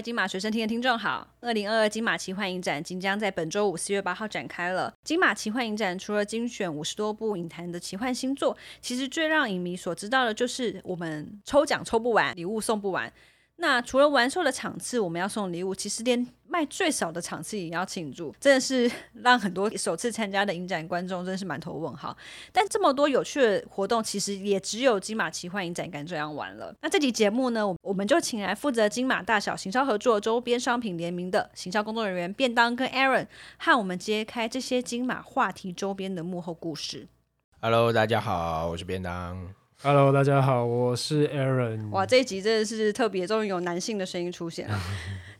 金马学生厅的听众好，二零二二金马奇幻影展即将在本周五四月八号展开了。金马奇幻影展除了精选五十多部影坛的奇幻新作，其实最让影迷所知道的就是我们抽奖抽不完，礼物送不完。那除了完售的场次，我们要送礼物，其实连卖最少的场次也要庆祝，真的是 让很多首次参加的影展观众真的是满头问号。但这么多有趣的活动，其实也只有金马奇幻影展敢这样玩了。那这集节目呢，我们就请来负责金马大小行销合作、周边商品联名的行销工作人员便当跟 Aaron，和我们揭开这些金马话题周边的幕后故事。Hello，大家好，我是便当。Hello，大家好，我是 Aaron。哇，这一集真的是特别，终于有男性的声音出现了。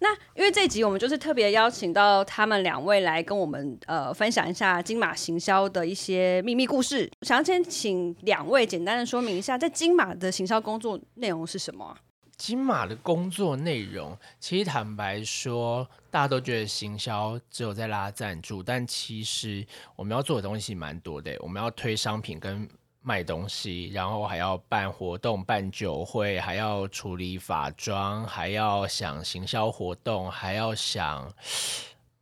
那因为这集我们就是特别邀请到他们两位来跟我们呃分享一下金马行销的一些秘密故事。想要先请两位简单的说明一下，在金马的行销工作内容是什么？金马的工作内容，其实坦白说，大家都觉得行销只有在拉赞助，但其实我们要做的东西蛮多的。我们要推商品跟卖东西，然后还要办活动、办酒会，还要处理法妆，还要想行销活动，还要想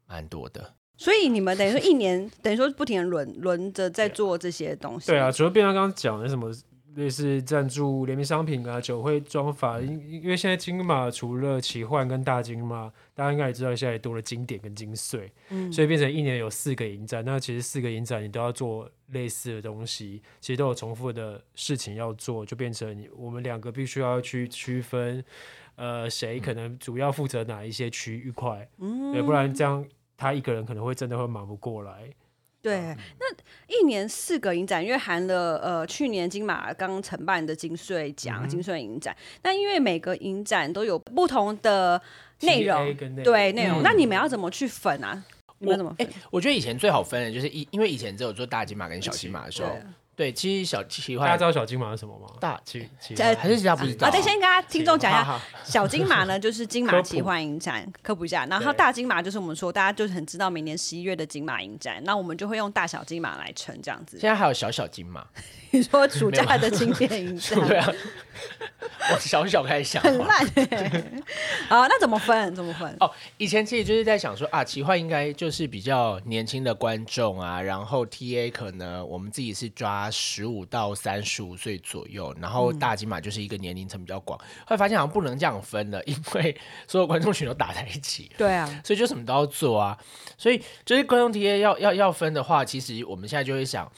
蛮多的。所以你们等于说一年，等于说不停的轮轮着在做这些东西。对啊，除了变成刚刚讲的什么类似赞助联名商品啊、酒会装法，因因为现在金马除了奇幻跟大金马，大家应该也知道现在也多了经典跟精髓，嗯所以变成一年有四个影展。那其实四个影展你都要做类似的东西，其实都有重复的事情要做，就变成我们两个必须要去区分，呃，谁可能主要负责哪一些区域块，嗯对，不然这样他一个人可能会真的会忙不过来。对，那一年四个影展，因为含了呃去年金马刚承办的金穗奖、金穗影展，那因为每个影展都有不同的内容，对内容，嗯那你们要怎么去分啊？你们怎么分？我觉得以前最好分的就是以，因为以前只有做大金马跟小金马的时候，对，其实小奇大家幻知道小金马是什么吗？大奇奇呃还是其他不知道啊，对，先跟大家听众讲一下，小金马呢就是金马奇幻影展，科普一下，然后大金马就是我们说大家就是很知道每年十一月的金马影展，那我们就会用大小金马来称这样子。现在还有小小金马，你说暑假的经典影展，对啊，我小小开始想很烂欸。好，那怎么分？怎么分？哦，以前其实就是在想说啊，奇幻应该就是比较年轻的观众啊，然后 T A 可能我们自己是抓十五到三十五岁左右，然后大金马就是一个年龄层比较广，后来发现好像不能这样分了，因为所有观众群都打在一起，对啊，所以就什么都要做啊。所以就是观众体验要要要分的话，其实我们现在就会想，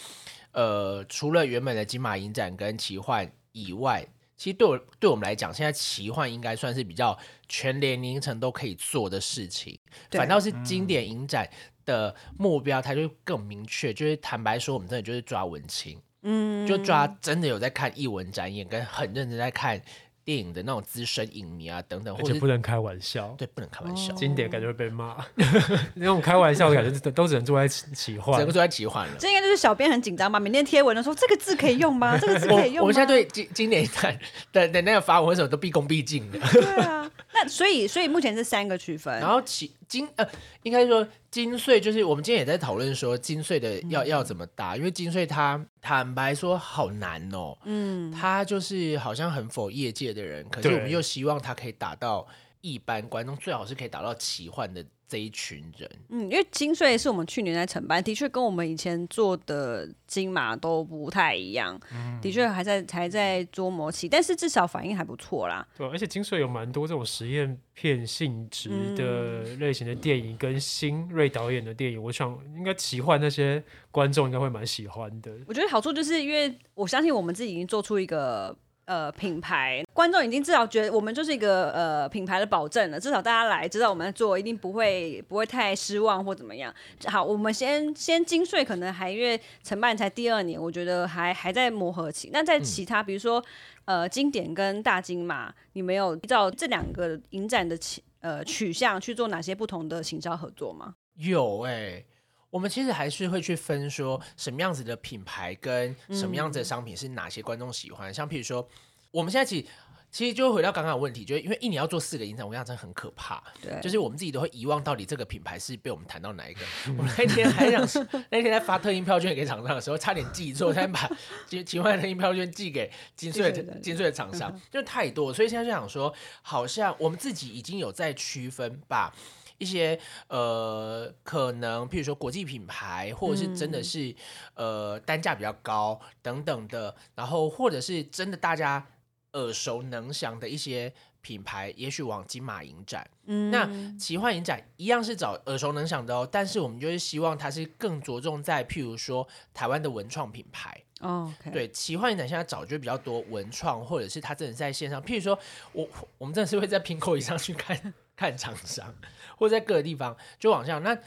呃，除了原本的金马影展跟奇幻以外，其实对我对我们来讲，现在奇幻应该算是比较全年龄层都可以做的事情，反倒是经典影展的目标，它就更明确。就是坦白说，我们真的就是抓文青，嗯，就抓真的有在看艺文展演，跟很认真在看电影的那种资深影迷啊等等，而或者不能开玩笑，对不能开玩笑。经典感觉会被骂。那种开玩笑的感觉都都只能坐在起起幻整个。都在奇幻了。这应该就是小编很紧张吧？每天贴文的时候这个字可以用吗？这个字可以用吗？我我们现在对经经典展的的那个发文为什么都毕恭毕敬的？对啊，那所以所以目前是三个区分，然后其金呃，应该说金穗就是我们今天也在讨论说金穗的要、要怎么打，因为金穗它坦白说好难哦，嗯，它就是好像很否业界的人，可是我们又希望它可以打到一般观众，最好是可以达到奇幻的这一群人。嗯，因为金穗是我们去年在承办，的确跟我们以前做的金马都不太一样，的确还在还在琢磨期，但是至少反应还不错啦。对，而且金穗有蛮多这种实验片性质的类型的电影，跟新锐导演的电影，我想应该奇幻那些观众应该会蛮喜欢的。我觉得好处就是因为我相信我们自己已经做出一个呃品牌，观众已经至少觉得我们就是一个呃品牌的保证了，至少大家来知道我们在做，一定不会不会太失望或怎么样。好，我们先先金穗可能还因为承办才第二年，我觉得还还在磨合期。那在其他、比如说呃经典跟大金马，你没有依照这两个影展的取呃取向去做哪些不同的行销合作吗？有哎、我们其实还是会去分说什么样子的品牌跟什么样子的商品是哪些观众喜欢。像譬如说，我们现在其实其实就会回到刚刚的问题，就是因为一年要做四个影展，我跟你讲真的很可怕。对，就是我们自己都会遗忘到底这个品牌是被我们谈到哪一个。我们那天还想，那天在发特印票券给厂商的时候，差点记错，才把奇奇幻特印票券寄给金穗的金穗的厂商，就太多，所以现在就想说，好像我们自己已经有在区分，把一些呃可能，譬如说国际品牌，或者是真的是呃单价比较高等等的，然后或者是真的大家。耳熟能详的一些品牌，也许往金马影展，嗯，那奇幻影展一样是找耳熟能详的哦，但是我们就是希望它是更着重在，譬如说台湾的文创品牌，哦，对，奇幻影展现在找就比较多文创，或者是它真的在线上，譬如说我我们真的是会在 Pinko 以上去看看厂商，或者在各个地方就往下那。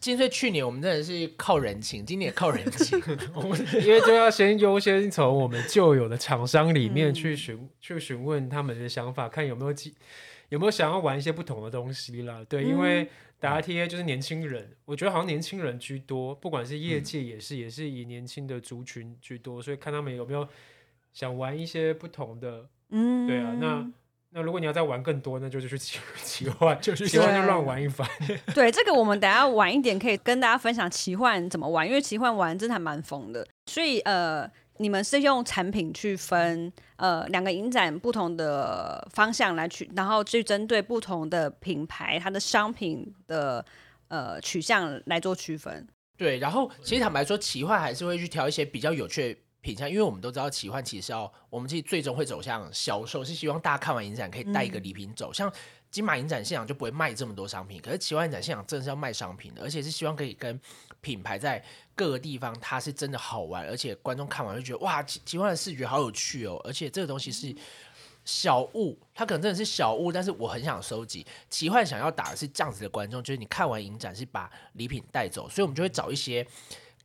金穗去年我们真的是靠人情，今年也靠人情，因为就要先优先从我们旧有的厂商里面去询去询问他们的想法，看有没有有没有想要玩一些不同的东西啦。对，因为答 T 就是年轻人，我觉得好像年轻人居多，不管是业界也是，也是以年轻的族群居多，所以看他们有没有想玩一些不同的。嗯，对啊，那。那如果你要再玩更多，那就是去奇奇幻，就是奇幻就乱玩一番。对，这个我们等下晚一点可以跟大家分享奇幻怎么玩，因为奇幻玩真的还蛮疯的。所以呃，你们是用产品去分呃两个影展不同的方向来去，然后去针对不同的品牌它的商品的呃取向来做区分。对，然后其实坦白说，奇幻还是会去挑一些比较有趣。品相，因为我们都知道奇幻其实要，我们其实最终会走向销售，是希望大家看完影展可以带一个礼品走。像金马影展现场就不会卖这么多商品，可是奇幻影展现场真的是要卖商品的，而且是希望可以跟品牌在各个地方，它是真的好玩，而且观众看完就觉得哇，奇奇幻的视觉好有趣哦，而且这个东西是小物，它可能真的是小物，但是我很想收集。奇幻想要打的是这样子的观众，就是你看完影展是把礼品带走，所以我们就会找一些。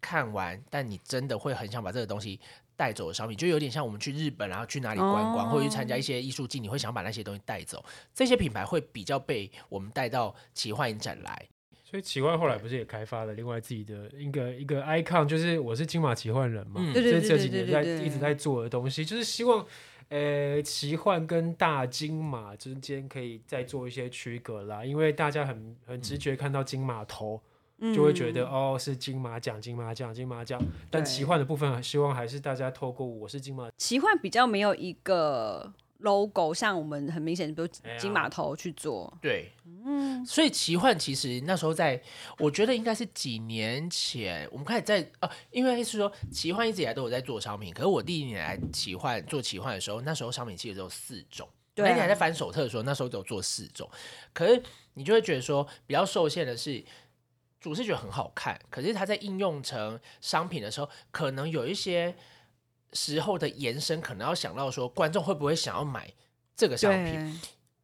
看完，但你真的会很想把这个东西带走的商品，就有点像我们去日本，然后去哪里观光，或者去参加一些艺术季，你会想把那些东西带走。这些品牌会比较被我们带到奇幻影展来。所以奇幻后来不是也开发了另外自己的一个一个 icon，就是我是金马奇幻人嘛，这这几年在一直在做的东西，就是希望呃奇幻跟大金马之间可以再做一些区隔啦，因为大家很很直觉看到金马头。就会觉得哦，是金马奖、金马奖、金马奖，但奇幻的部分，希望还是大家透过我是金马。奇幻比较没有一个 logo，像我们很明显，比如金马头去做。对，嗯，所以奇幻其实那时候在，我觉得应该是几年前，我们开始在哦，因为是说奇幻一直以来都有在做商品，可是我第一年来奇幻做奇幻的时候，那时候商品其实只有四种。那你还在翻手册的时候，那时候只有做四种，可是你就会觉得说比较受限的是。主视觉很好看，可是它在应用成商品的时候，可能有一些时候的延伸，可能要想到说，观众会不会想要买这个商品？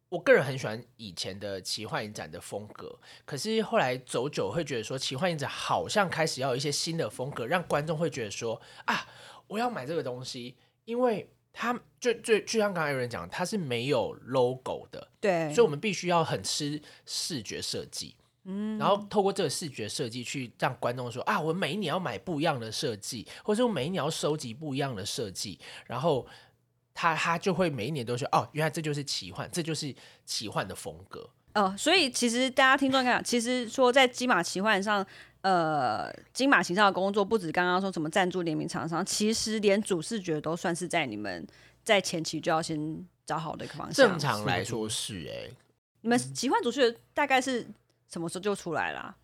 我个人很喜欢以前的奇幻影展的风格，可是后来走久会觉得说，奇幻影展好像开始要有一些新的风格，让观众会觉得说啊，我要买这个东西，因为它就就就像刚才有人讲，它是没有 logo 的，对，所以我们必须要很吃视觉设计。然后透过这个视觉设计去让观众说啊，我每一年要买不一样的设计，或者说每一年要收集不一样的设计，然后他他就会每一年都说哦，原来这就是奇幻，这就是奇幻的风格哦。所以其实大家听众看，其实说在金马奇幻上，呃，金马形象的工作不止刚刚说什么赞助联名厂商，其实连主视觉都算是在你们在前期就要先找好的一个方向。正常来说是哎，你们奇幻主视觉大概是。什么时候就出来了？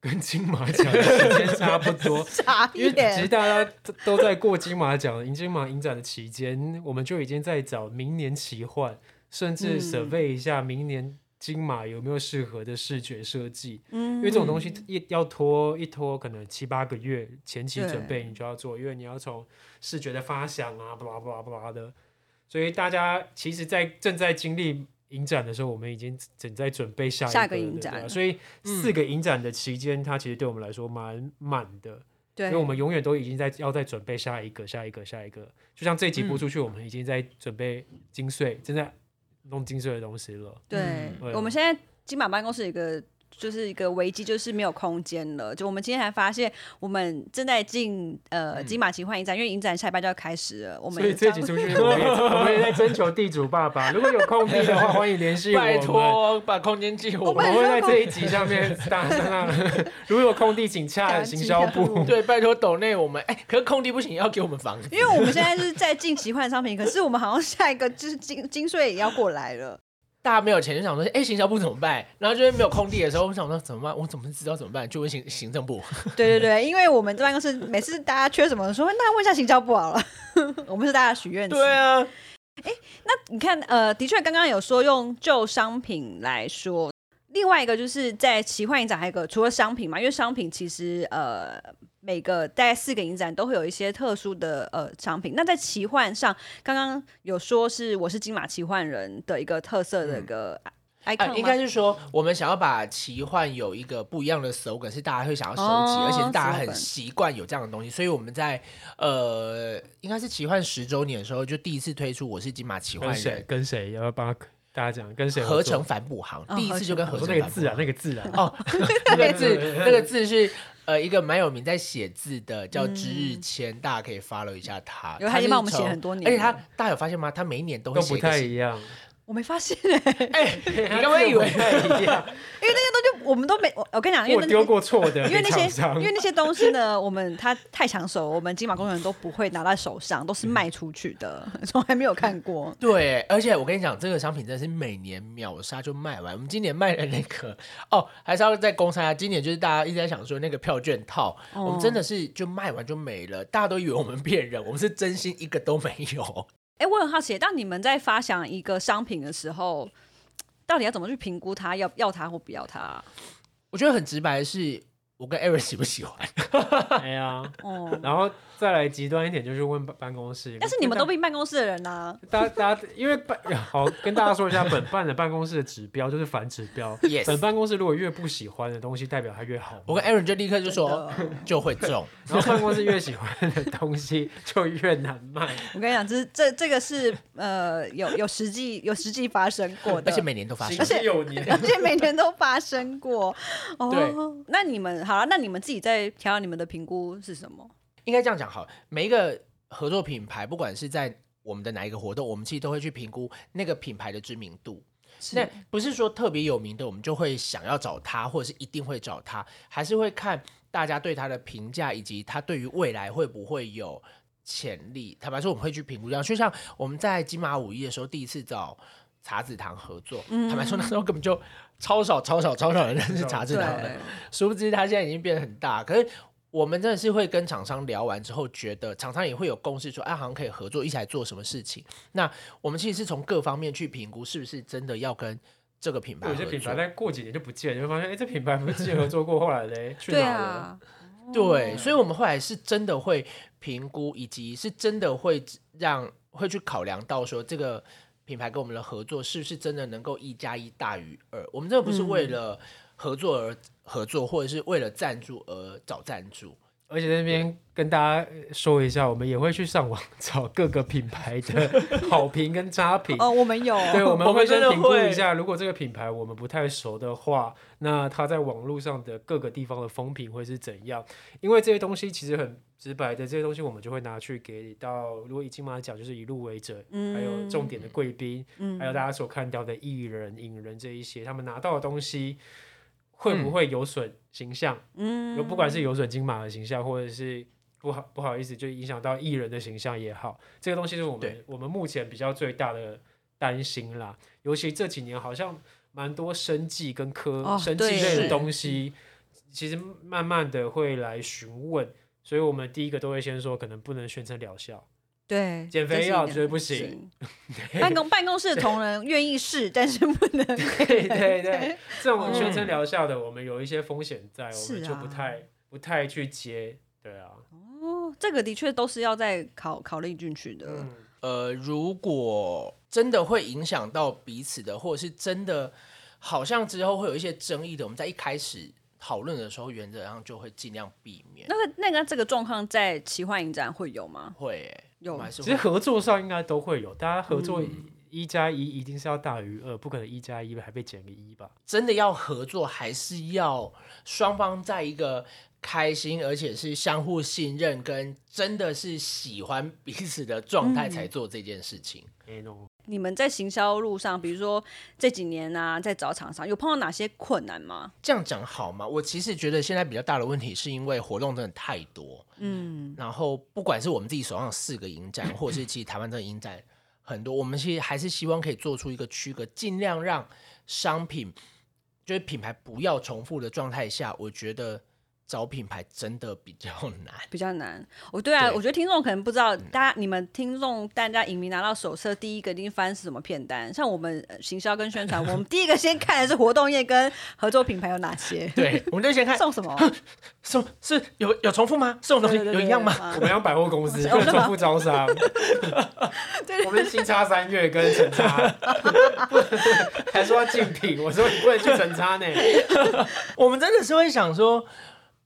跟金马奖的时间差不多，因为其实大家都在过金马奖、迎金马影展的期间，我们就已经在找明年奇幻，甚至 survey 一下明年金马有没有适合的视觉设计。嗯，因为这种东西一要拖一拖，可能七八个月前期准备你就要做，因为你要从视觉的发想啊，巴拉巴拉巴拉的，所以大家其实，在正在经历。影展的时候，我们已经正在准备下下一个影展，所以四个影展的期间，它其实对我们来说蛮满的。对，因为我们永远都已经在要在准备下一个、下一个、下一个。就像这集播出去，我们已经在准备精髓，正在弄精髓的东西了。对，我们现在金马办公室有一个就是一个危机，就是没有空间了。就我们今天还发现，我们正在进呃金马奇幻影展，因为影展下礼拜就要开始了。我们所以这集出去，我们也我们也在征求地主爸爸，如果有空地的话，欢迎联系我拜。托把空间借我我们。们会在这一集上面打上，如果有空地，请洽行销部。对，拜托抖内我们，哎、可是空地不行，要给我们房子。因为我们现在是在进奇幻商品，可是我们好像下一个就是金金穗也要过来了。大家没有钱就想说，哎、行销部怎么办？然后就是没有空地的时候，我想说怎么办？我怎么知道怎么办？就问行行政部。对对对，因为我们这办公室每次大家缺什么，说那问一下行销部好了。我们是大家许愿。对啊，哎，那你看，呃，的确刚刚有说用旧商品来说，另外一个就是在奇幻影展还有一个除了商品嘛，因为商品其实呃每个大概四个影展都会有一些特殊的呃商品。那在奇幻上，刚刚有说是我是金马奇幻人的一个特色的一个 icon 应该是说我们想要把奇幻有一个不一样的 slogan，是大家会想要收集，哦而且是大家很习惯有这样的东西，所以我们在呃，应该是奇幻十周年的时候，就第一次推出我是金马奇幻跟谁？人跟谁？要不要帮大家讲？跟谁合成反补行，哦第一次就跟合成那个字啊，那个字啊，哦，那个字那个字是呃一个蛮有名在写字的，叫嗯知日谦，大家可以 follow 一下他。因为他已经帮我们写从很多年而且他大家有发现吗？他每一年都会写一个新太一样。我没发现、哎，你你刚刚以为一样？就我们都没我我跟你讲，因为那我丢过错的，因为那些因为那些东西呢，我们它太抢手，我们金马工人都不会拿在手上，都是卖出去的，从来没有看过。对，而且我跟你讲，这个商品真的是每年秒杀就卖完。我们今年卖的那个哦，还是要再公开啊。今年就是大家一直在想说那个票券套，哦我们真的是就卖完就没了，大家都以为我们骗人，我们是真心一个都没有。哎、我很好奇，当你们在发想一个商品的时候，到底要怎么去评估它要要它或不要它？我觉得很直白的是，我跟 Aaron 喜不喜欢？哎呀，哦、然后再来极端一点，就是问办办公室。但是你们都并办公室的人啊呐、大家大家，因为办好跟大家说一下，本办的办公室的指标就是反指标。Yes 本办公室如果越不喜欢的东西，代表它越好。我跟 Aaron 就立刻就说就会中。然后办公室越喜欢的东西就越难卖。我跟你讲，这这这个是呃有有实际有实际发生过的，而且每年都发生而。且有年，而且每年都发生过。哦，那你们好了，那你们自己在调你们的评估是什么？应该这样讲好，每一个合作品牌，不管是在我们的哪一个活动，我们其实都会去评估那个品牌的知名度。那不是说特别有名的，我们就会想要找他，或者是一定会找他，还是会看大家对他的评价，以及他对于未来会不会有潜力。坦白说，我们会去评估这样。就像我们在金马五一的时候，第一次找茶子堂合作，坦白说那时候根本就超少、超少、超少人认识茶子堂的，，殊不知它现在已经变得很大。可是我们真的是会跟厂商聊完之后，觉得厂商也会有共识说，哎、好像可以合作，一起来做什么事情。那我们其实是从各方面去评估，是不是真的要跟这个品牌。有些品牌但过几年就不见了，你会发现，哎，这品牌不是之前合作过，后来嘞 去哪了？啊，对，所以我们后来是真的会评估，以及是真的会让会去考量到说这个品牌跟我们的合作是不是真的能够一加一大于二。我们这不是为了合作而合作，或者是为了赞助而找赞助。而且那边跟大家说一下，我们也会去上网找各个品牌的好评跟差评。哦，我们有，对，我们会先评估一下，如果这个品牌我们不太熟的话，那它在网络上的各个地方的风评会是怎样？因为这些东西其实很直白的，这些东西我们就会拿去给到，如果以金马奖就是以入围者，嗯还有重点的贵宾，嗯还有大家所看到的艺人、影人这一些，他们拿到的东西会不会有损形象？嗯有不管是有损金马的形象，或者是不好不好意思，就影响到艺人的形象也好，这个东西是我们我们目前比较最大的担心啦。尤其这几年好像蛮多生计跟科、哦生计类的东西，其实慢慢的会来询问，所以我们第一个都会先说，可能不能宣称疗效，对减肥药绝对不行。办公办公室的同仁愿意试，但是不能 对对对，这种嗯宣称疗效的，我们有一些风险在，我是们就不啊太不太去接。对啊，哦，这个的确都是要再考考虑进去的。嗯。呃，如果真的会影响到彼此的，或者是真的好像之后会有一些争议的，我们在一开始讨论的时候，原则上就会尽量避免。那个那个这个状况在奇幻影展会有吗？会、欸，其实合作上应该都会有，大家合作嗯一加一一定是要大于二，不可能一加一还被减个一吧？真的要合作，还是要双方在一个开心，而且是相互信任，跟真的是喜欢彼此的状态才做这件事情。你们在行销路上，比如说这几年啊，在找厂商，有碰到哪些困难吗？这样讲好吗？我其实觉得现在比较大的问题是因为活动真的太多，嗯，然后不管是我们自己手上四个影展，或者是其实台湾的影展很多，我们其实还是希望可以做出一个区隔，尽量让商品就是品牌不要重复的状态下，我觉得找品牌真的比较难。比较难。我，对啊，对我觉得听众可能不知道，大家你们听众大家影迷拿到手册，第一个一定翻是什么片单？像我们呃行销跟宣传，我们第一个先看的是活动页跟合作品牌有哪些，对，我们就先看送什么，送是有有重复吗？送的东西有一样吗？啊我们要百货公司，哦不能重复招商。我们新差三月跟陈差，还说要竞品，我说你不能去陈差呢。我们真的是会想说，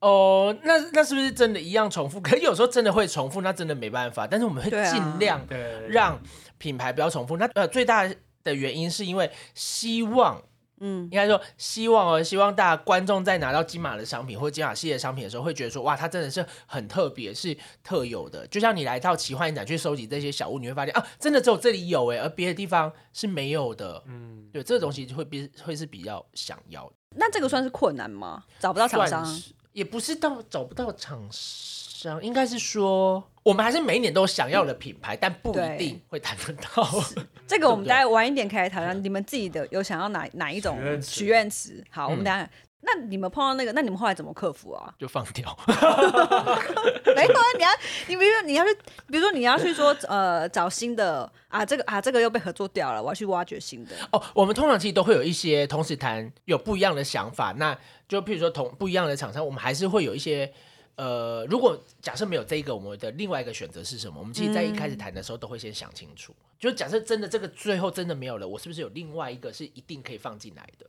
哦，那那是不是真的一样重复？可是有时候真的会重复，那真的没办法。但是我们会尽量对，让品牌不要重复。那呃，最大的原因是因为希望。嗯应该说，希望哦，希望大家观众在拿到金马的商品或金马系列商品的时候，会觉得说，哇，它真的是很特别，是特有的。就像你来到奇幻影展去收集这些小物，你会发现啊，真的只有这里有哎，而别的地方是没有的。嗯，对，这个东西就会比会是比较想要的。那这个算是困难吗？找不到厂商也不是到找不到厂商，应该是说我们还是每一年都有想要的品牌，但不一定会谈得到。这个我们对不对待晚一点可以来讨论，你们自己的有想要哪哪一种许愿词许愿词？好，我们嗯等一下。那你们碰到那个，那你们后来怎么克服啊？就放掉。没有啊，你要，你比如说你要去，比如说你要去说，呃，找新的啊，这个啊，这个又被合作掉了，我要去挖掘新的。哦，我们通常其实都会有一些同时谈有不一样的想法，那就譬如说同不一样的厂商，我们还是会有一些。呃，如果假设没有这一个，我们的另外一个选择是什么？我们其实在一开始谈的时候都会先想清楚。就假设真的这个最后真的没有了，我是不是有另外一个是一定可以放进来的？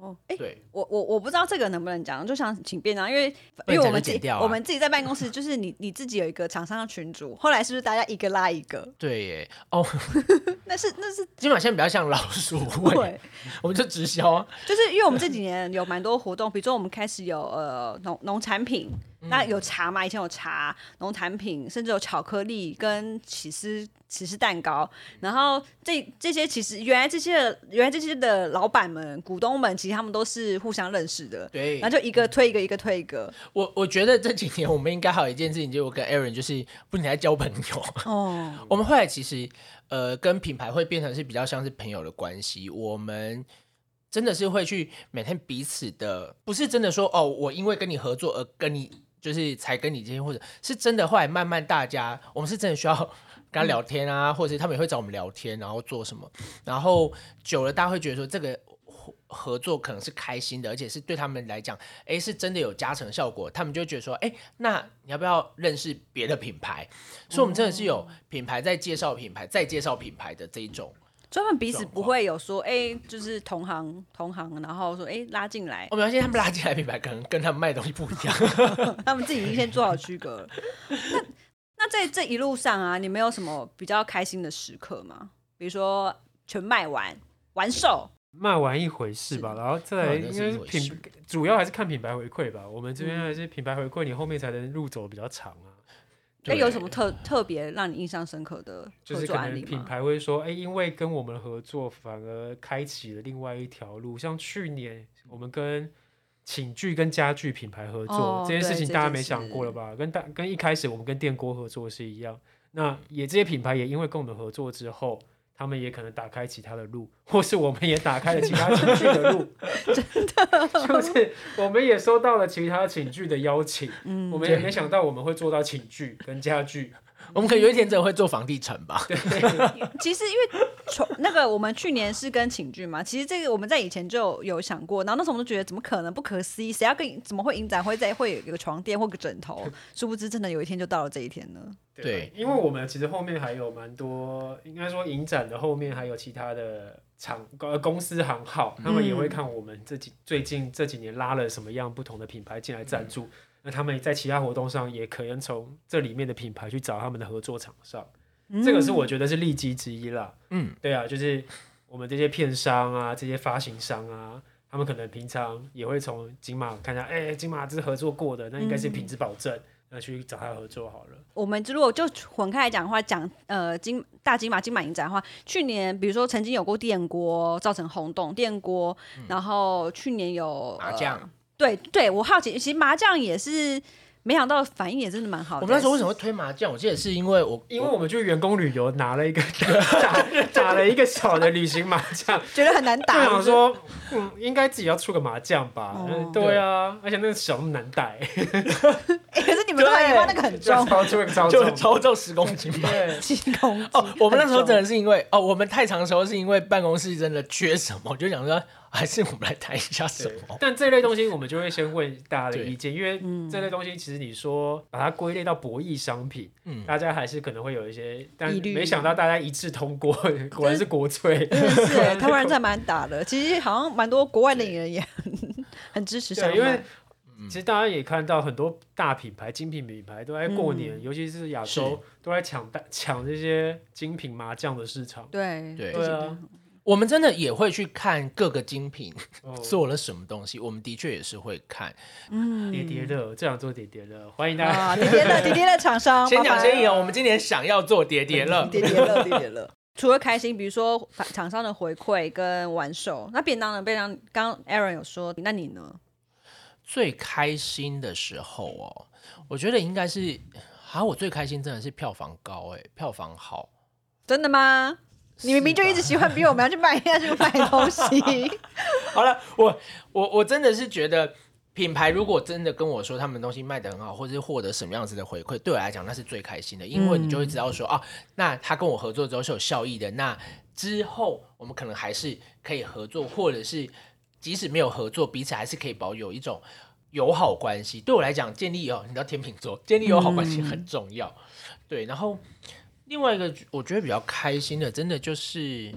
哦，哎、对，我我我不知道这个能不能讲，就想请便当，因为因为我们自己、我们自己在办公室，就是你你自己有一个厂商的群主，后来是不是大家一个拉一个？对耶。哦，那是那是金马现在比较像老鼠 会，对，我们就直销啊。就是因为我们这几年有蛮多活动，比如说我们开始有呃农农产品，嗯。那有茶嘛，以前有茶、农产品，甚至有巧克力跟起司起司蛋糕，然后这这些其实原来这些的原来这些的老板们、股东们，其实他们都是互相认识的，对。然后就一个推一个，一个推一个，我我觉得这几年我们应该还有一件事情，就是我跟 Aaron 就是不停在交朋友。哦，我们后来其实呃跟品牌会变成是比较像是朋友的关系，我们真的是会去每天彼此的，不是真的说哦，我因为跟你合作而跟你就是才跟你今天，或者是真的后来慢慢大家，我们是真的需要 跟他聊天啊，或者是他们也会找我们聊天，然后做什么，然后久了大家会觉得说这个。合作可能是开心的，而且是对他们来讲，哎，是真的有加成效果，他们就觉得说，哎，那你要不要认识别的品牌？所以，我们真的是有品牌在介绍品牌，再介绍品牌的这一种。专门彼此不会有说，哎、就是同行同行，然后说，哎、拉进来我，们发现他们拉进来品牌，可能跟他们卖的东西不一样。他们自己已经先做好区隔了。那那在这一路上啊，你们有什么比较开心的时刻吗？比如说全卖完完售，卖完一回事吧，然后再来哦应该是那是一回品，主要还是看品牌回馈吧。我们这边嗯还是品牌回馈，你后面才能路走比较长啊。哎、对有什么特特别让你印象深刻的合就是可能品作案例吗？牌会说，哎、因为跟我们合作，反而开启了另外一条路。像去年我们跟寝具跟家具品牌合作、哦这件事情，大家没想过了吧？跟大跟一开始我们跟电锅合作是一样。那也这些品牌也因为跟我们合作之后，他们也可能打开其他的路，或是我们也打开了其他寝具的路。真的，就是我们也收到了其他寝具的邀请。嗯我们也没想到我们会做到寝具跟家具。我们可能有一天真的会做房地产吧？其实因为从那个我们去年是跟寝具嘛，其实这个我们在以前就有想过，然后那时候我们就觉得怎么可能不可思议，谁要跟怎么会影展会在会有一个床垫或个枕头？殊不知真的有一天就到了这一天呢。对因为我们其实后面还有蛮多，应该说影展的后面还有其他的厂呃公司行号，他们也会看我们这几最近这几年拉了什么样不同的品牌进来赞助，那他们在其他活动上也可能从这里面的品牌去找他们的合作厂商。这个是我觉得是利基之一啦。嗯，对啊，就是我们这些片商啊，这些发行商啊，他们可能平常也会从金马看一下，哎、金马这是合作过的，那应该是品质保证，那去找他合作好了。我们如果就混开来讲的话，讲呃金大金马金马影展的话，去年比如说曾经有过电锅造成轰动，电锅，然后去年有麻将呃对对，我好奇，其实麻将也是，没想到反应也真的蛮好的。我们那时候为什么会推麻将？我记得是因为我因为我们去员工旅游拿了一个 打打了一个小的旅行麻将，觉得很难就打？想说，嗯，应该自己要出个麻将吧？哦嗯对啊，而且那个小那么难带，欸 可是你们都还以为那个很重，超重超就重，超重十公斤吧。对，七公斤。哦，我们那时候真的是因为哦，我们太长的时候是因为办公室真的缺什么，就想说还是我们来谈一下什对么。但这类东西我们就会先问大家的意见，因为嗯这类东西其实你说把它归类到博弈商品，嗯大家还是可能会有一些，但疑虑没想到大家一致通过，果然是国粹。真的是欸，台湾人真蛮打的。其实好像蛮多国外的人也很很支持因为。其实大家也看到很多大品牌、精品品牌都在过年，嗯尤其是亚洲都在抢大抢这些精品麻将的市场。对对对啊，我们真的也会去看各个精品哦，做了什么东西，我们的确也是会看。嗯叠叠乐，这样做叠叠乐，欢迎大家。啊，叠叠乐，叠叠乐厂商，先讲先赢，我们今年想要做叠叠乐，叠叠乐，叠叠乐。除了开心，比如说反厂商的回馈跟玩手，那便当呢？便当刚刚 Aaron 有说，那你呢？最开心的时候哦，我觉得应该是，啊，我最开心真的是票房高哎，票房好。真的吗？你明明就一直喜欢逼我们要去买要去买东西，好了，我我我真的是觉得，品牌如果真的跟我说他们东西卖得很好，或者是获得什么样子的回馈，对我来讲那是最开心的，因为你就会知道说、啊，那他跟我合作之后是有效益的，那之后我们可能还是可以合作，或者是即使没有合作，彼此还是可以保有一种友好关系。对我来讲，建立哦，你知道天秤座建立友好关系很重要，对，然后。另外一个我觉得比较开心的，真的就是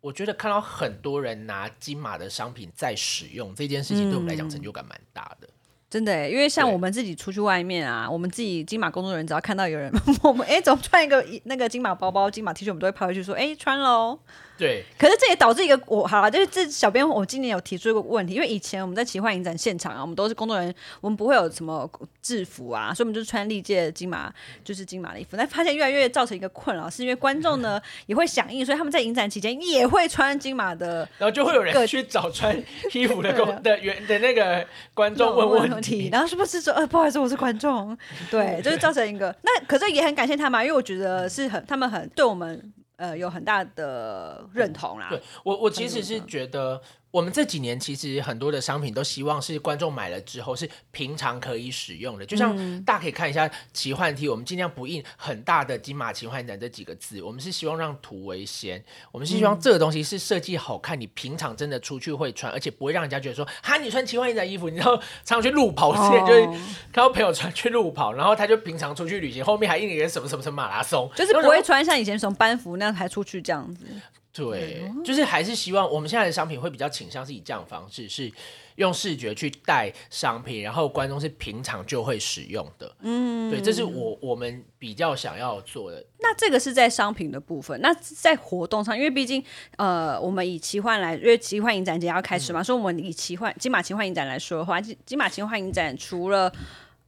我觉得看到很多人拿金马的商品在使用这件事情，对我们来讲成就感蛮大的。真的耶，因为像我们自己出去外面啊，我们自己金马工作人员只要看到有人 我们哎、怎么穿一个那个金马包包、金马 T 恤，我们都会拍回去说哎、穿喽。对，可是这也导致一个我好了，就是这小编我今年有提出一个问题，因为以前我们在奇幻影展现场啊，我们都是工作人员，我们不会有什么制服啊，所以我们就穿历届金马就是金马的衣服，但发现越来越造成一个困扰，是因为观众呢 也会响应，所以他们在影展期间也会穿金马的然后就会有人去找穿衣服的工 的原的那个观众问问题。然后是不是说呃不好意思我是观众，对，就是造成一个。那可是也很感谢他们啊，因为我觉得是很他们很对我们呃有很大的认同啦，对我，我其实是觉得，我们这几年其实很多的商品都希望是观众买了之后是平常可以使用的，就像大家可以看一下奇幻 T，我们尽量不印很大的金马奇幻展这几个字，我们是希望让图为先，我们是希望这个东西是设计好看，你平常真的出去会穿，而且不会让人家觉得说，哈，你穿奇幻影展衣服，你知道常常去路跑，我之前就是哦看到朋友穿去路跑，然后他就平常出去旅行，后面还印了一个什么什么什么马拉松，就是不会穿像以前什么班服那样还出去这样子。对，就是还是希望我们现在的商品会比较倾向是以这样的方式，是用视觉去带商品，然后观众是平常就会使用的。嗯，对，这是我我们比较想要做的。那这个是在商品的部分，那在活动上，因为毕竟呃，我们以奇幻来，因为奇幻影展节要开始嘛，所以我们以奇幻金马奇幻影展来说的话，金金马奇幻影展除了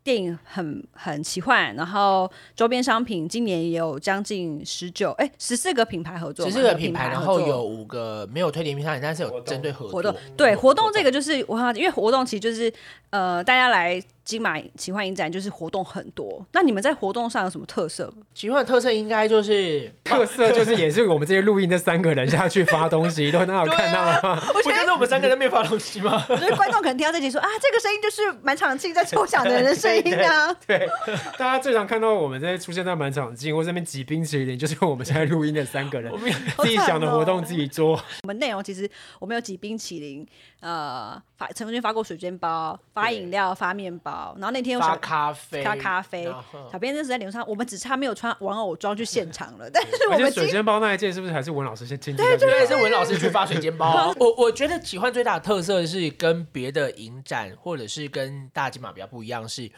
电影很很奇幻，然后周边商品今年也有将近十九哎十四个品牌合作十四个品牌，然后有五个没有推联名商品，但是有针对合活动作。对活动这个就是我因为活动其实就是呃大家来金马奇幻影展就是活动很多，那你们在活动上有什么特色？奇幻的特色应该就是特色就是也是我们这些录音的三个人下去发东西，都很好看到了吗？不就是我们三个在面发东西吗？我觉得观众可能听到这集说啊，这个声音就是满场气在抽奖的人的声音啊。对，大家最常看到我们在出现在满场镜或这边挤冰淇淋，就是我们现在录音的三个人 我们自己想的活动自己做。我们内容其实我们有挤冰淇淋，呃，发曾经发过水煎包、发饮料、发面包，然后那天有发小咖啡，发咖啡小编那时在脸上，我们只差没有穿玩偶装去现场了，但是我 而且们水煎包那一件是不是还是文老师先亲自下去？对，是文老师 去发水煎包啊。我我觉得奇幻最大的特色是跟别的影展或者是跟大金马比较不一样，是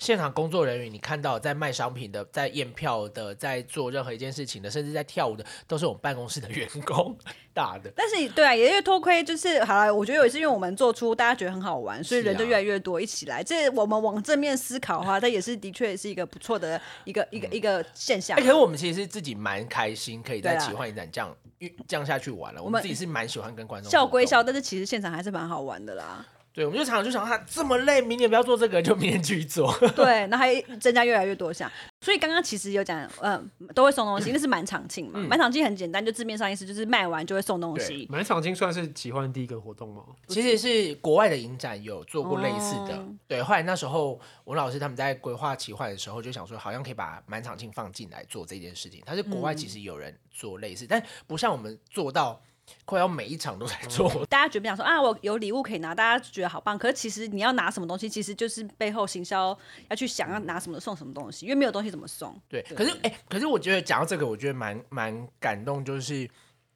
现场工作人员，你看到在卖商品的、在验票的、在做任何一件事情的，甚至在跳舞的，都是我们办公室的员工 大的。但是对啊，也因为偷窥就是好了，我觉得也是因为我们做出大家觉得很好玩，所以人就越来越多一起来。这我们往正面思考的话，它也是的确是一个不错的一个一个一个现象哎、。可是我们其实自己蛮开心，可以在奇幻影展这样这样下去玩了。我们自己是蛮喜欢跟观众笑归笑，但是其实现场还是蛮好玩的啦。对，我们就常常就想，他这么累，明年不要做这个，就明年继续做。对，那还增加越来越多项。所以刚刚其实有讲，嗯，都会送东西，那是满场庆嘛。满场庆很简单，就字面上意思就是卖完就会送东西。满场庆算是奇幻第一个活动吗？其实是国外的影展有做过类似的，哦对。后来那时候文老师他们在规划奇幻的时候，就想说，好像可以把满场庆放进来做这件事情。但是国外其实有人做类似，但不像我们做到快要每一场都在做。大家觉得想说啊，我有礼物可以拿，大家觉得好棒。可是其实你要拿什么东西，其实就是背后行销要去想要拿什么送什么东西，因为没有东西怎么送。对，可是哎、可是我觉得讲到这个，我觉得蛮蛮感动，就是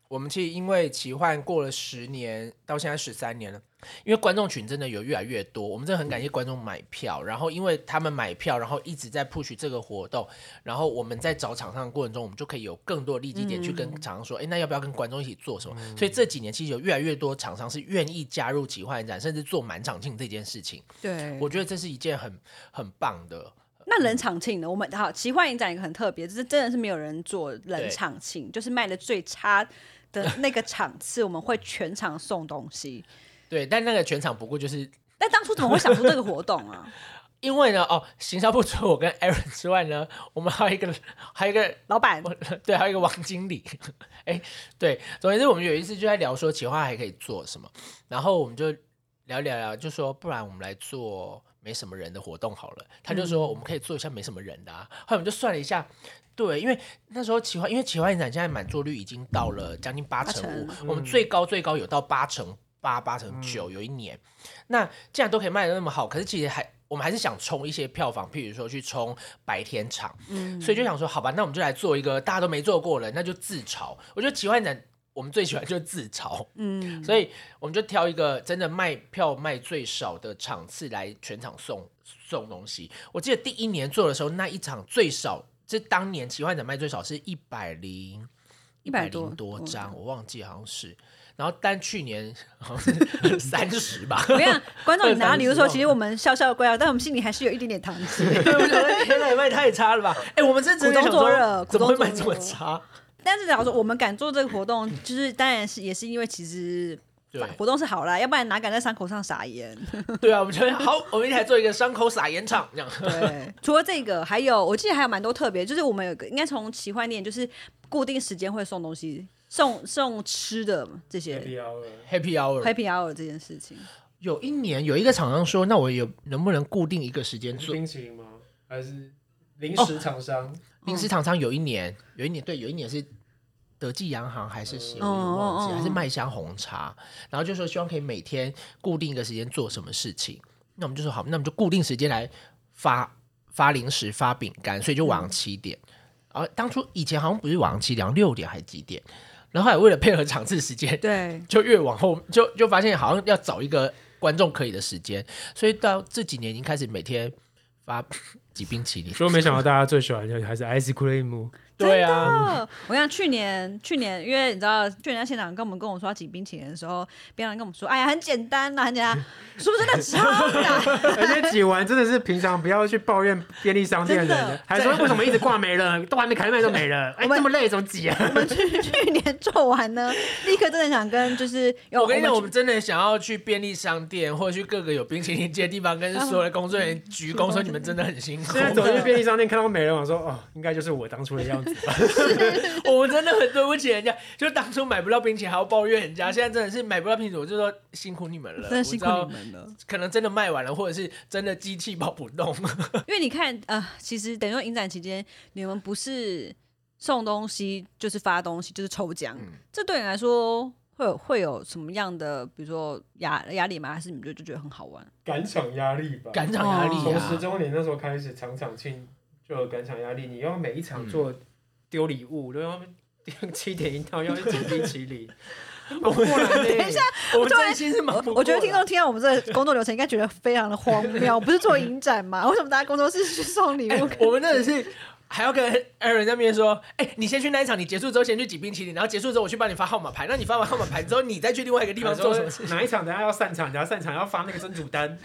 我们其实因为奇幻过了十年，到现在十三年了，因为观众群真的有越来越多，我们真的很感谢观众买票，然后因为他们买票，然后一直在 push 这个活动，然后我们在找厂商的过程中，我们就可以有更多的利基点去跟厂商说，哎、那要不要跟观众一起做什么？所以这几年其实有越来越多厂商是愿意加入奇幻展，甚至做满场庆这件事情，对我觉得这是一件很很棒的。那冷场庆呢？我们好奇幻影展一个很特别，就是真的是没有人做冷场庆，就是卖的最差的那个场次，我们会全场送东西。对，但那个全场不过就是但当初怎么会想出这个活动啊？因为呢，哦，行销部除了我跟 Aaron 之外呢，我们还有一个，还有一个，老板，对，还有一个王经理。哎，对，总之，我们有一次就在聊说企划还可以做什么，然后我们就聊聊聊，就说不然我们来做没什么人的活动好了。他就说我们可以做一下没什么人的啊。后来我们就算了一下。对，因为那时候奇幻，因为奇幻影展现在满座率已经到了将近八成五八，我们最高最高有到八成八、八成九，有一年。那既然都可以卖的那么好，可是其实还我们还是想冲一些票房，譬如说去冲白天场，嗯所以就想说，好吧，那我们就来做一个大家都没做过的，那就自嘲。我觉得奇幻展我们最喜欢就是自嘲，嗯，所以我们就挑一个真的卖票卖最少的场次来全场送送东西。我记得第一年做的时候，那一场最少，这当年奇幻展卖最少是一百零一百零多嗯张，我忘记好像是。然后但去年好像是 三十吧，我跟你讲，观众你拿礼物的时候，其实我们笑笑归笑，但我们心里还是有一点点糖吃。对，我想说天哪，也卖太差了吧？哎、我们是真的想说，怎么会卖这么差？但是假如说我们敢做这个活动，就是当然是也是因为其实对活动是好啦，要不然哪敢在伤口上撒盐？对啊，我们觉得好，我们一起来做一个伤口撒盐场，这样。对，除了这个，还有我记得还有蛮多特别，就是我们有个应该从奇幻店，就是固定时间会送东西，送送吃的这些 Happy Hour，happy hour 这件事情。有一年有一个厂商说，那我有能不能固定一个时间是做？冰淇淋吗？还是零食厂商？临时厂商有一年，有一年对，有一年是德记洋行还是谁，我有哦点忘记，还是麦香红茶，然后就说希望可以每天固定一个时间做什么事情。那我们就说好，那我们就固定时间来发发零食、发饼干，所以就晚上七点。然后当初以前好像不是晚上七点，六点还几点。然后后来为了配合场次时间，对，就越往后就就发现好像要找一个观众可以的时间，所以到这几年已经开始每天发几冰淇淋。说没想到大家最喜欢的还是 ice cream，对啊，哦，我想去年去年，因为你知道去年在现场跟我们跟我说要挤冰淇淋的时候，别人跟我们说，哎呀，很简单呐，很简单，是不是那超难？而且挤完真的是平常不要去抱怨便利商店的真的。人，还说为什么一直挂没了，都还没开卖就没了，哎，这么累怎么挤啊？我们去去年做完呢，立刻真的想跟就是我跟你讲，我们真的想要去便利商店或者去各个有冰淇淋机的地方，跟所有的 工作人员鞠躬说你们真的很辛苦。现。在走进便利商店看到没了，我说哦，应该就是我当初的样子吧。我们真的很对不起人家，就当初买不到冰淇淋还要抱怨人家，现在真的是买不到冰淇淋，我就说辛苦你们了，真的辛苦你们了。可能真的卖完了，或者是真的机器跑不动。因为你看，呃，其实等于说影展期间，你们不是送东西，就是发东西，就是抽奖，嗯这对你来说会有会有什么样的，比如说压压力吗？还是你们就就觉得很好玩？赶场压力吧赶场压力从啊十周年那时候开始，场场庆就有赶场压力，你要每一场做丢礼物，然后七点一到要去捡冰淇淋，我们等一下，我们真心是忙不过来。我觉得听众听到我们这个工作流程，应该觉得非常的荒谬。不是做影展吗？为什么大家工作室去送礼物？我们真的是还要跟 Aaron 那边说，哎、你先去那一场，你结束之后先去挤冰淇淋，然后结束之后我去帮你发号码牌，那你发完号码牌之后，你再去另外一个地方做什么事情？哪一场等下要散场，等下散场要发那个真主单，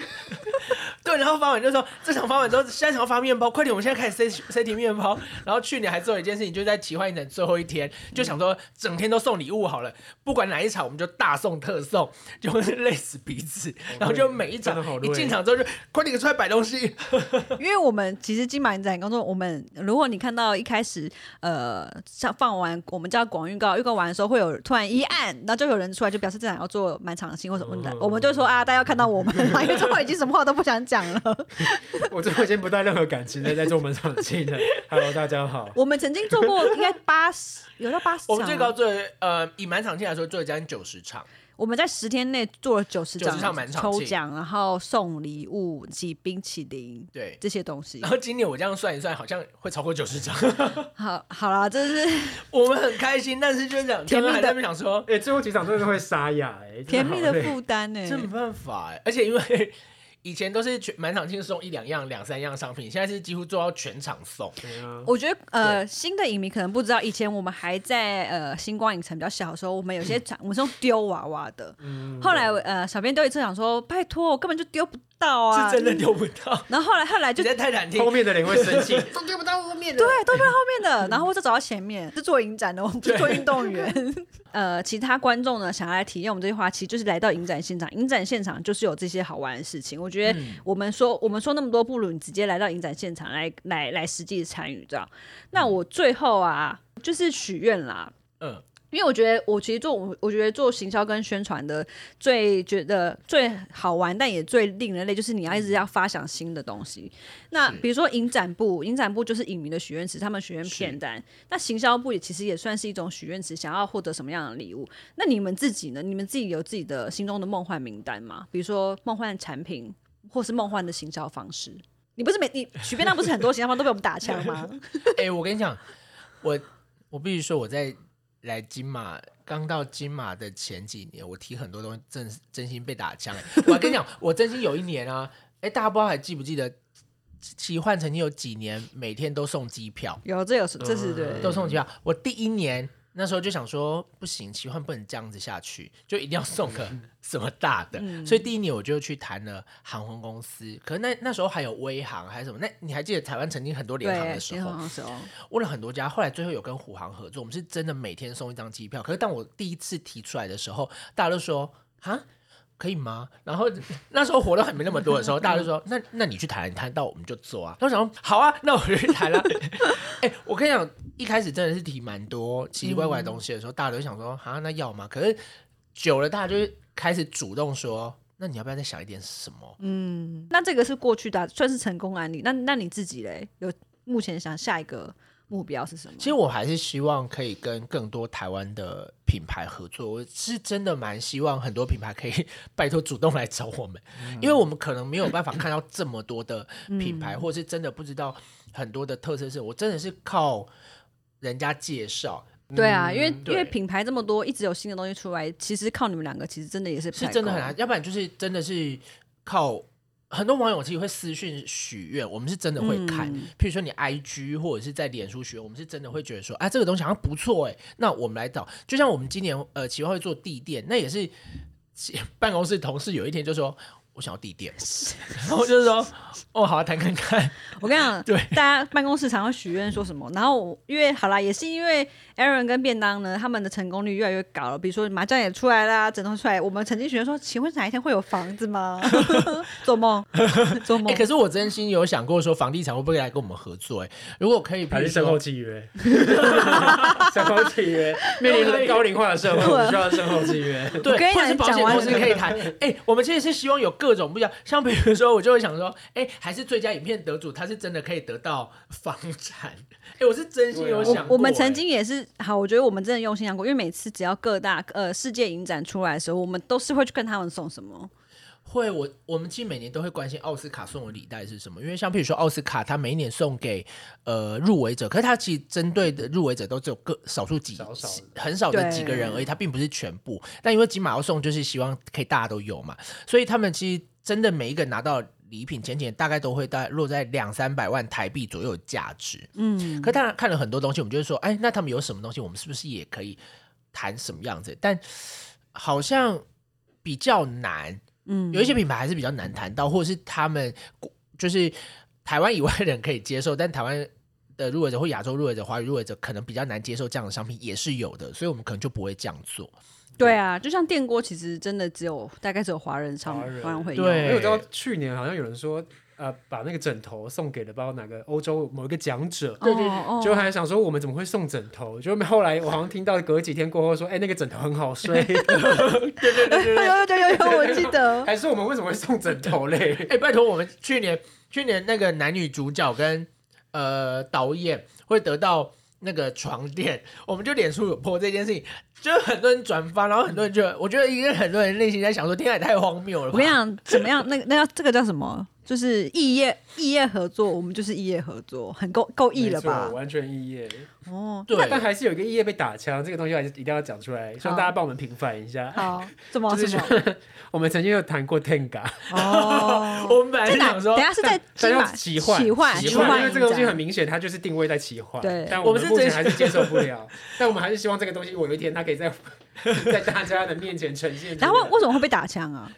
对，然后发完就说这场发完之后，下一场要发面包，快点，我们现在开始塞塞提面包。然后去年还做了一件事情，就在奇幻影展最后一天，就想说整天都送礼物好了，不管哪一场我们就大送特送，就会累死彼此。然后就每一场一进场之后就快点出来摆东西，因为我们其实金马影展工作，我们如果你看到一开始呃像放完我们叫广预告，预告完的时候会有突然一按，然后就有人出来就表示这场要做满场性或什么的，嗯我们就说啊，大家要看到我们了，因为最后已经什么话都不想讲了。我最后已经不带任何感情的在做满场戏了。Hello，大家好。我们曾经做过应该八十，有到八十场，我们最高做了呃以满场庆来说做了将近九十场。我们在十天内做了九十90场满场庆。抽奖，然后送礼物、挤冰淇淋对，这些东西。然。后今年我这样算一算，好像会超过九十张，好，好啦，这是 我们很开心，但是就是讲甜蜜的刚刚还在那边想说，哎、最后几场真的会沙哑哎、甜蜜的负担呢。这没办法哎，而且因为以前都是全满场庆送一两样、两三样商品，现在是几乎做到全场送。对啊，我觉得呃，新的影迷可能不知道，以前我们还在呃星光影城比较小的时候，我们有些场 我们是用丢娃娃的。嗯后来呃，小编丢一次想说，拜托，我根本就丢不到啊，是真的。丢不到，然后后来后来就你在泰坦厅后面的人会生气。都丢不到后面的。对，都在后面的，然后我就走到前面，是做影展的，我们不是做运动员。呃，其他观众呢，想要来体验我们这句话，其实就是来到影展现场。影展现场就是有这些好玩的事情。我觉得我们说，我们说那么多，不如你直接来到影展现场来来来实际参与，这样。那我最后啊，就是许愿啦。嗯，因为我觉得，我其实做我我觉得做行销跟宣传的最觉得最好玩，但也最令人累，就是你要一直要发想新的东西。那比如说影展部，影展部就是影迷的许愿池，他们许愿片单。那行销部也其实也算是一种许愿池，想要获得什么样的礼物？那你们自己呢？你们自己有自己的心中的梦幻名单吗？比如说梦幻产品，或是梦幻的行销方式？你不是每你许便当不是很多行销方都被我们打枪吗？哎、我跟你讲，我我必须说我在来金马刚到金马的前几年，我提很多东西，真真心被打枪、欸。我跟你讲，我真心有一年啊，哎、大家不知道还记不记得？奇幻曾经有几年每天都送机票，有，这有这是对。都送机票。我第一年那时候就想说，不行，奇幻不能这样子下去，就一定要送个 什么大的。所以第一年我就去谈了航空公司，可是那那时候还有威航还有什么？那你还记得台湾曾经很多联航的，时候联航，的时候，问了很多家，后来最后有跟虎航合作，我们是真的每天送一张机票。可是当我第一次提出来的时候，大家都说啊。可以吗？然后那时候活动还没那么多的时候，大家就说：“那那你去谈，你谈到我们就做啊。”然后我想说：“好啊，那我就去谈了。”哎、我跟你讲，一开始真的是提蛮多奇奇怪怪的东西的时候，大家都想说：“啊，那要吗？”可是久了，大家就会开始主动说：“那你要不要再想一点什么？”嗯，那这个是过去的，算是成功案例。那那你自己嘞，有目前想下一个目标是什么？其实我还是希望可以跟更多台湾的品牌合作，我是真的蛮希望很多品牌可以 拜托主动来找我们，因为我们可能没有办法看到这么多的品牌，或是真的不知道很多的特色是，我真的是靠人家介绍，对啊，因为因为品牌这么多，一直有新的东西出来，其实靠你们两个，其实真的也是是真的很难，要不然就是真的是靠。很多网友其实会私讯许愿，我们是真的会看。嗯譬如说你 IG 或者是在脸书许愿，我们是真的会觉得说，啊，这个东西好像不错哎，那我们来找。就像我们今年呃企划会做地垫，那也是其办公室同事有一天就说。我想要地垫，然后就是说，哦，好啊，谈看看。我跟你讲，对大家办公室常会许愿说什么，然后因为好啦，也是因为 Aaron 跟便当呢，他们的成功率越来越高了。比如说麻将也出来啦，枕头出来，我们曾经许愿说，请问哪一天会有房子吗？做梦，做梦。哎、可是我真心有想过说，房地产会不会来跟我们合作？哎，如果可以，还是售后，契约，身后契约，面临高龄化的社会，我们需要身后契约。对，或者是保险公司可以谈。哎、我们其实是希望有各种不一样，像比如说，我就会想说，哎、还是最佳影片得主，他是真的可以得到房产。哎、我是真心有想过、我们曾哎经也是好，我觉得我们真的用心想过，因为每次只要各大呃世界影展出来的时候，我们都是会去跟他们送什么。会，我我们其实每年都会关心奥斯卡送的礼袋是什么，因为像譬如说奥斯卡，它每一年送给呃入围者，可是它其实针对的入围者都只有个少数几少少很少的几个人而已，它并不是全部。但因为金马要送，就是希望可以大家都有嘛，所以他们其实真的每一个拿到礼品，前前大概都会大概落在两三百万台币左右的价值。嗯，可当然看了很多东西，我们就会说，哎，那他们有什么东西，我们是不是也可以谈什么样子？但好像比较难。嗯有一些品牌还是比较难谈到，或者是他们就是台湾以外的人可以接受，但台湾的入围者或亚洲入围者、华语入围者可能比较难接受这样的商品，也是有的，所以我们可能就不会这样做。对啊，就像电锅，其实真的只有大概只有华人商华人华人会用。对因为我知道去年好像有人说，呃，把那个枕头送给了不知道哪个欧洲某一个讲者。对对对，就还想说我们怎么会送枕头？就后来我好像听到隔几天过后说，哎、那个枕头很好睡，有有有有有，我记得。还是我们为什么会送枕头嘞？哎、拜托，我们去年去年那个男女主角跟呃导演会得到那个床垫，我们就脸书有破这件事情，就是很多人转发，然后很多人就我觉得应该很多人内心在想说，天啊，也太荒谬了吧！我跟你讲，怎么样？那个那要这个叫什么？就是异业异业合作，我们就是异业合作，很够够异了吧？完全异业。哦，对但还是有一个异业被打枪，这个东西还是一定要讲出来，希望大家帮我们平反一下。好，怎么就是什么？我们曾经有谈过 Tenga，哦，我们本来想说等，下是在但要金马奇幻奇幻奇幻因为这个东西很明显，它就是定位在奇幻。对但我们目前还是接受不了。但我们还是希望这个东西，我有一天它可以在在大家的面前呈现然后为什么会被打枪啊？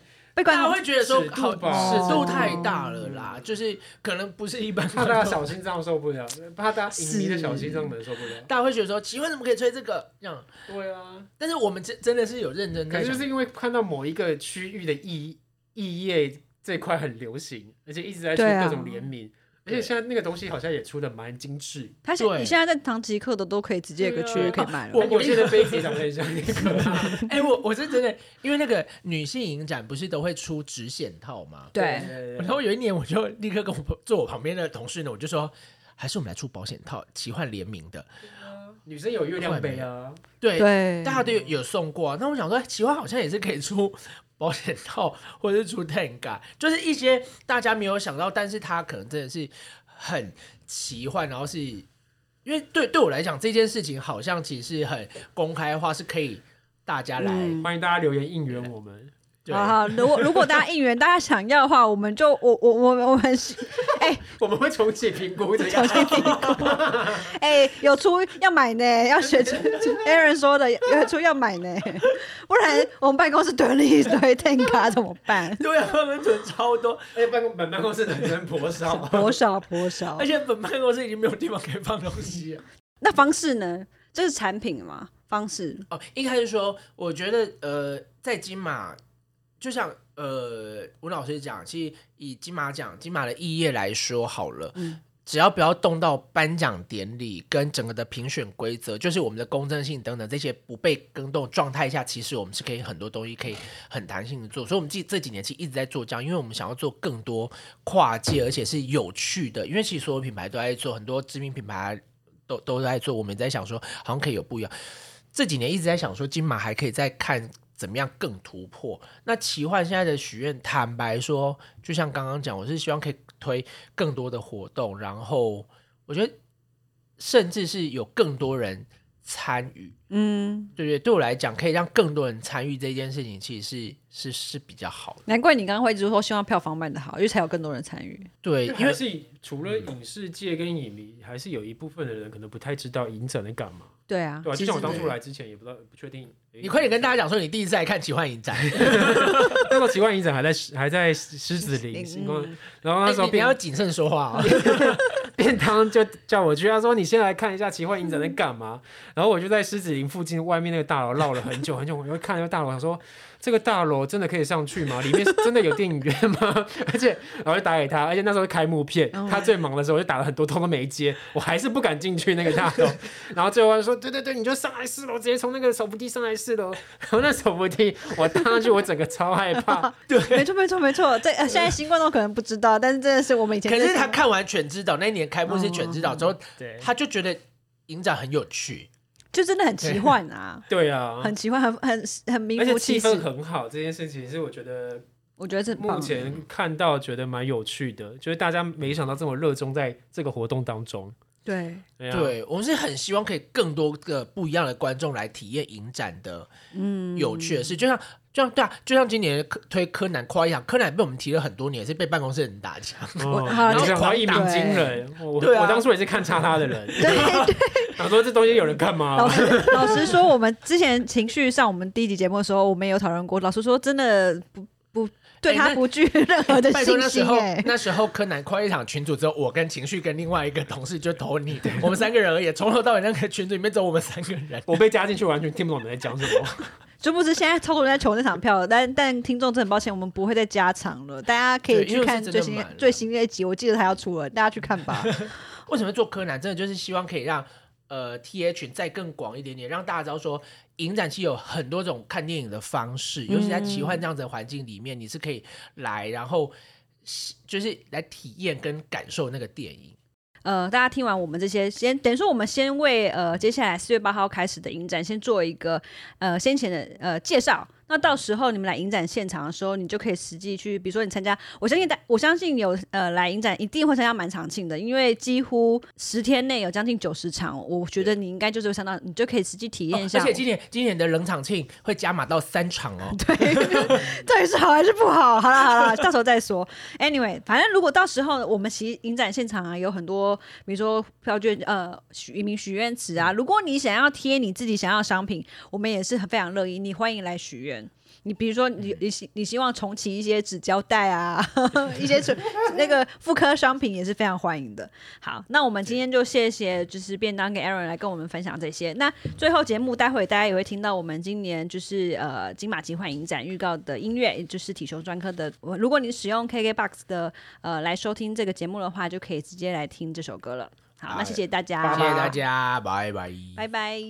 被观众大家会觉得说尺度好吧尺度太大了啦，就是可能不是一般怕大家小心脏受不了，怕大家影迷的小心脏们受不了。大家会觉得说，奇怪怎么可以吹这个？这样？对啊，但是我们真真的是有认真的，可能就是因为看到某一个区域的异异业这块很流行，而且一直在出各种联名，而且现在那个东西好像也出的蛮精致。他现你现在在唐吉诃德都可以直接有个区域可以买了。我我现在杯子也长得很像那个 啊。哎、我我是真的，因为那个女性影展不是都会出直显套吗？对，然后有一年我就立刻跟我坐我旁边的同事呢，我就说，还是我们来出保险套，奇幻联名的。女生有月亮杯啊，对，对，大家都有有送过、啊。那我想说，哎奇幻好像也是可以出保险套，或者是出 Tenga，就是一些大家没有想到，但是它可能真的是很奇幻，然后是因为对对我来讲，这件事情好像其实是很公开化，是可以大家来、嗯欢迎大家留言应援我们。对。好好，如果如果大家应援，大家想要的话，我们就我我我我们是哎我们会重启评估的呀。哎有出要买呢，要学出 Aaron 说的有出要买呢，不然我们办公室囤了一堆 Tenga 怎么办对啊，我们囤超多，而且办公本办公室的人颇少，颇少颇少而。且本办公室已经没有地方可以放东西了。那方式呢？这是产品嘛？方式哦，应该是说，我觉得呃，在金马，就像呃，吴老师讲，其实以金马奖、金马的异业来说好了，嗯只要不要动到颁奖典礼跟整个的评选规则，就是我们的公正性等等这些不被更动状态下，其实我们是可以很多东西可以很弹性的做。所以，我们这这几年其实一直在做这样，因为我们想要做更多跨界而且是有趣的，因为其实所有品牌都在做，很多知名品牌都都在做，我们也在想说，好像可以有不一样。这几年一直在想说，金马还可以再看怎么样更突破。那奇幻现在的许愿，坦白说，就像刚刚讲，我是希望可以推更多的活动，然后我觉得甚至是有更多人参与，嗯，对不对？对我来讲，可以让更多人参与这件事情，其实是是是比较好的。难怪你刚刚会一直说希望票房卖的好，因为才有更多人参与。对，因为因为是除了影视界跟影迷，还是有一部分的人可能不太知道影展在干嘛，对啊，对啊？就其实像我当初来之前也不知道，不确定。你快点跟大家讲说，你第一次来看奇幻影展，那时候奇幻影展还在还在狮子林然后那时候哎你你便要谨慎说话啊、便当就叫我去，他说你先来看一下奇幻影展在干嘛。然后我就在狮子林附近外面那个大楼绕了很久很久，我就看那个大楼，想说这个大楼真的可以上去吗？里面是真的有电影院吗？而且然后就打给他，而且那时候是开幕片，哦他最忙的时候我就打了很多通都没接，我还是不敢进去那个大楼。然后最后他说对对对，你就上来四楼，直接从那个手扶梯上来四楼。然后那手扶梯我搭上去，我整个超害怕。对没错没错没错。这呃现在新观众可能不知道，但是真的是我们以前可是他看完《全知道》那一年开幕是《全知道》之后，对他就觉得影展很有趣。就真的很奇幻啊，对啊，很奇幻，很很很名而且副其实。气氛。很好，这件事情是我觉得我觉得是目前看到觉得蛮有趣的，就是大家没想到这么热衷在这个活动当中。对，对啊，对我们是很希望可以更多个不一样的观众来体验影展的嗯，有趣的事，就像就像对啊，就像今年柯推柯南夸一样，柯南被我们提了很多年，是被办公室人打枪。然后就想到一鸣对惊人，我对啊我当初也是看差他的人，对对。想说这东西有人看吗老？实老实说，我们之前情绪上，我们第一集节目的时候，我们有讨论过。老实说，真的不不对他不具任何的信心那时候哎、那时候柯南跨一场群组之后，我跟情绪跟另外一个同事就投你，我们三个人而已，从头到尾那个群组里面只有我们三个人。我被加进去，完全听不懂你们在讲什么。殊不知现在超多人在求那场票，但但听众真的很抱歉，我们不会再加场了。大家可以去看最新的最新的一集，我记得他要出了，大家去看吧。为什么做柯南？真的就是希望可以让呃 T A 群再更广一点点，让大家知道说，影展期有很多种看电影的方式，尤其在奇幻这样子的环境里面，你是可以来，然后就是来体验跟感受那个电影。呃，大家听完我们这些，先等于说我们先为呃接下来四月八号开始的影展先做一个呃先前的呃介绍。那到时候你们来影展现场的时候，你就可以实际去，比如说你参加，我相信大，我相信有呃来影展一定会参加满场庆的，因为几乎十天内有将近九十场，我觉得你应该就是会上到，你就可以实际体验一下。哦而且今年今年的冷场庆会加码到三场哦。对，到底是好还是不好？好了好了，到时候再说。Anyway，反正如果到时候我们其实影展现场啊，有很多，比如说票券，呃，许一名许愿池啊。如果你想要贴你自己想要的商品，我们也是很非常乐意，你欢迎来许愿。你比如说你，你希你希望重启一些纸胶带啊，一些纯 那个妇科商品也是非常欢迎的。好，那我们今天就谢谢就是便当给 Aaron 来跟我们分享这些。那最后节目待会大家也会听到我们今年就是呃金马奇幻影展预告的音乐，也就是体球专科的。如果你使用 KKBOX 的呃来收听这个节目的话，就可以直接来听这首歌了。好，那谢谢大家，谢谢大家，拜拜。拜拜。